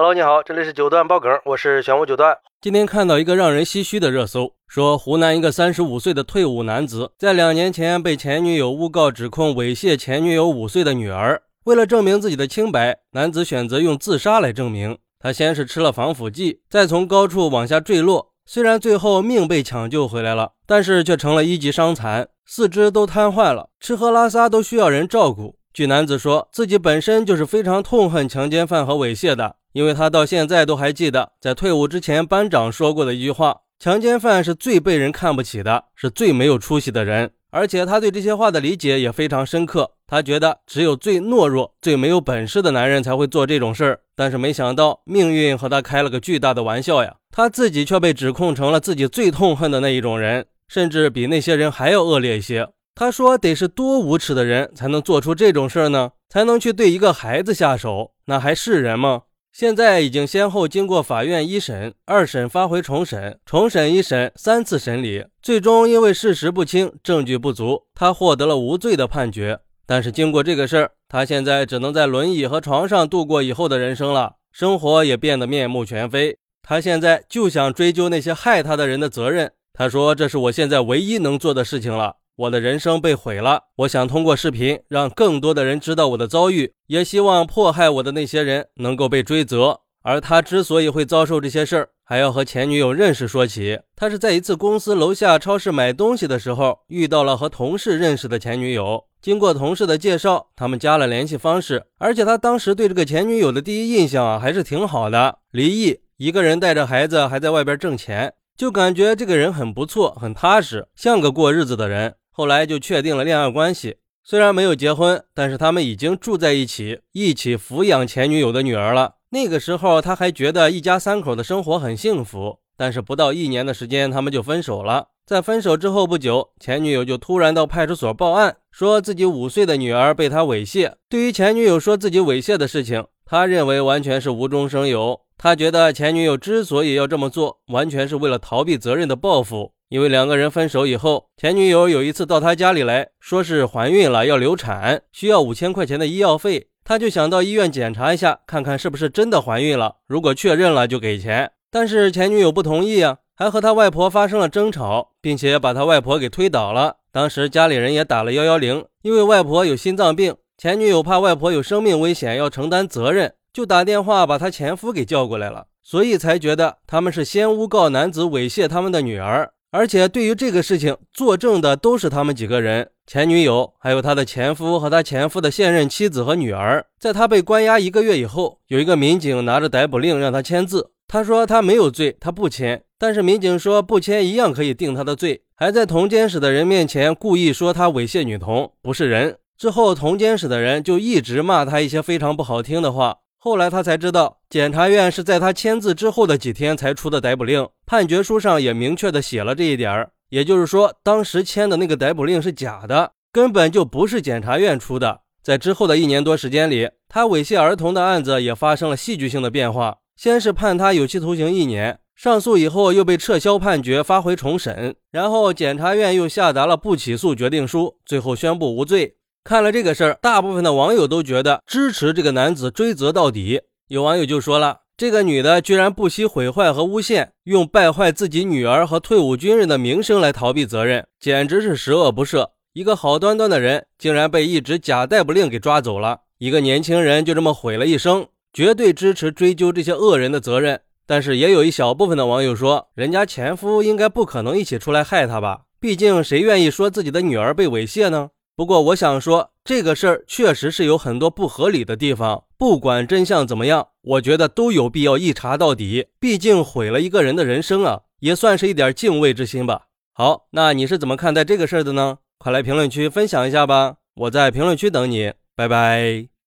Hello，你好，这里是九段爆梗，我是玄武九段。今天看到一个让人唏嘘的热搜，说湖南一个三十五岁的退伍男子，在两年前被前女友诬告指控猥亵前女友五岁的女儿。为了证明自己的清白，男子选择用自杀来证明。他先是吃了防腐剂，再从高处往下坠落。虽然最后命被抢救回来了，但是却成了一级伤残，四肢都瘫痪了，吃喝拉撒都需要人照顾。据男子说，自己本身就是非常痛恨强奸犯和猥亵的，因为他到现在都还记得，在退伍之前班长说过的一句话：强奸犯是最被人看不起的，是最没有出息的人。而且他对这些话的理解也非常深刻，他觉得只有最懦弱、最没有本事的男人才会做这种事儿。但是没想到命运和他开了个巨大的玩笑呀，他自己却被指控成了自己最痛恨的那一种人，甚至比那些人还要恶劣一些。他说：“得是多无耻的人才能做出这种事儿呢？才能去对一个孩子下手？那还是人吗？”现在已经先后经过法院一审、二审发回重审、重审一审三次审理，最终因为事实不清、证据不足，他获得了无罪的判决。但是经过这个事儿，他现在只能在轮椅和床上度过以后的人生了，生活也变得面目全非。他现在就想追究那些害他的人的责任。他说：“这是我现在唯一能做的事情了。”我的人生被毁了，我想通过视频让更多的人知道我的遭遇，也希望迫害我的那些人能够被追责。而他之所以会遭受这些事儿，还要和前女友认识说起。他是在一次公司楼下超市买东西的时候遇到了和同事认识的前女友，经过同事的介绍，他们加了联系方式。而且他当时对这个前女友的第一印象啊还是挺好的。离异，一个人带着孩子还在外边挣钱，就感觉这个人很不错，很踏实，像个过日子的人。后来就确定了恋爱关系，虽然没有结婚，但是他们已经住在一起，一起抚养前女友的女儿了。那个时候他还觉得一家三口的生活很幸福，但是不到一年的时间，他们就分手了。在分手之后不久，前女友就突然到派出所报案，说自己五岁的女儿被他猥亵。对于前女友说自己猥亵的事情，他认为完全是无中生有。他觉得前女友之所以要这么做，完全是为了逃避责任的报复。因为两个人分手以后，前女友有一次到他家里来说是怀孕了，要流产，需要五千块钱的医药费，他就想到医院检查一下，看看是不是真的怀孕了。如果确认了就给钱。但是前女友不同意啊，还和他外婆发生了争吵，并且把他外婆给推倒了。当时家里人也打了幺幺零，因为外婆有心脏病，前女友怕外婆有生命危险要承担责任，就打电话把她前夫给叫过来了，所以才觉得他们是先诬告男子猥亵他们的女儿。而且对于这个事情作证的都是他们几个人，前女友，还有他的前夫和他前夫的现任妻子和女儿。在他被关押一个月以后，有一个民警拿着逮捕令让他签字，他说他没有罪，他不签。但是民警说不签一样可以定他的罪，还在同监室的人面前故意说他猥亵女童不是人。之后同监室的人就一直骂他一些非常不好听的话。后来他才知道，检察院是在他签字之后的几天才出的逮捕令，判决书上也明确的写了这一点儿。也就是说，当时签的那个逮捕令是假的，根本就不是检察院出的。在之后的一年多时间里，他猥亵儿童的案子也发生了戏剧性的变化。先是判他有期徒刑一年，上诉以后又被撤销判决，发回重审，然后检察院又下达了不起诉决定书，最后宣布无罪。看了这个事儿，大部分的网友都觉得支持这个男子追责到底。有网友就说了：“这个女的居然不惜毁坏和诬陷，用败坏自己女儿和退伍军人的名声来逃避责任，简直是十恶不赦。一个好端端的人，竟然被一纸假逮捕令给抓走了。一个年轻人就这么毁了一生，绝对支持追究这些恶人的责任。”但是也有一小部分的网友说：“人家前夫应该不可能一起出来害她吧？毕竟谁愿意说自己的女儿被猥亵呢？”不过我想说，这个事儿确实是有很多不合理的地方。不管真相怎么样，我觉得都有必要一查到底。毕竟毁了一个人的人生啊，也算是一点敬畏之心吧。好，那你是怎么看待这个事儿的呢？快来评论区分享一下吧，我在评论区等你，拜拜。